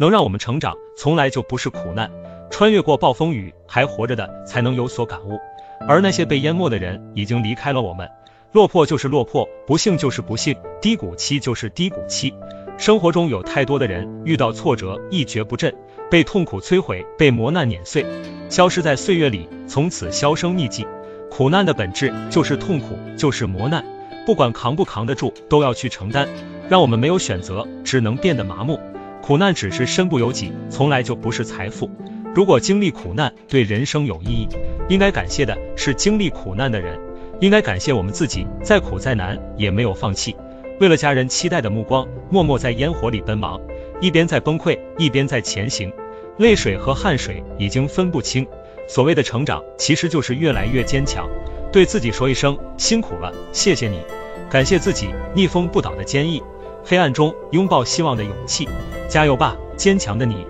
能让我们成长，从来就不是苦难。穿越过暴风雨还活着的，才能有所感悟。而那些被淹没的人，已经离开了我们。落魄就是落魄，不幸就是不幸，低谷期就是低谷期。生活中有太多的人遇到挫折一蹶不振，被痛苦摧毁，被磨难碾碎，消失在岁月里，从此销声匿迹。苦难的本质就是痛苦，就是磨难，不管扛不扛得住，都要去承担。让我们没有选择，只能变得麻木。苦难只是身不由己，从来就不是财富。如果经历苦难对人生有意义，应该感谢的是经历苦难的人。应该感谢我们自己，再苦再难也没有放弃，为了家人期待的目光，默默在烟火里奔忙，一边在崩溃，一边在前行，泪水和汗水已经分不清。所谓的成长，其实就是越来越坚强。对自己说一声辛苦了，谢谢你，感谢自己逆风不倒的坚毅，黑暗中拥抱希望的勇气，加油吧，坚强的你。